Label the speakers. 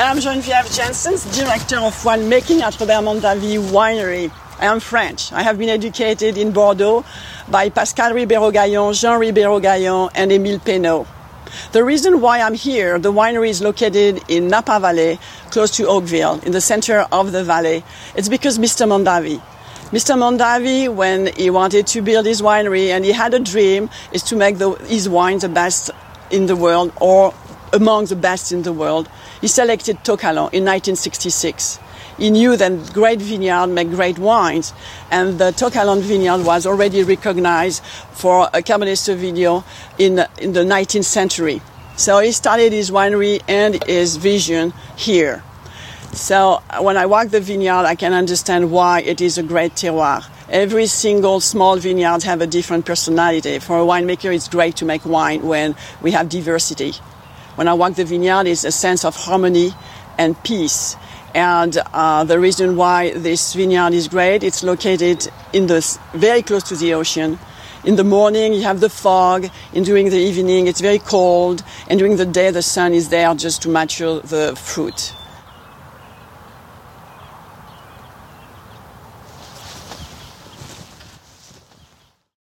Speaker 1: I am Geneviève Janssens, Director of Winemaking at Robert Mondavi Winery. I am French. I have been educated in Bordeaux by Pascal Ribéreau-Gayon, Jean Ribéreau-Gayon, and Émile Peynaud. The reason why I'm here, the winery is located in Napa Valley, close to Oakville, in the center of the valley. It's because Mr. Mondavi. Mr. Mondavi, when he wanted to build his winery and he had a dream, is to make the, his wine the best in the world or among the best in the world. He selected To in 1966. He knew that great vineyards make great wines, and the To vineyard was already recognized for a Cabernet Sauvignon in, in the 19th century. So he started his winery and his vision here. So uh, when I walk the vineyard, I can understand why it is a great terroir. Every single small vineyard have a different personality. For a winemaker, it's great to make wine when we have diversity. When I walk the vineyard, it's a sense of harmony and peace. And uh, the reason why this vineyard is great, it's located in the very close to the ocean. In the morning, you have the fog, and during the evening, it's very cold, and during the day, the sun is there just to mature the fruit.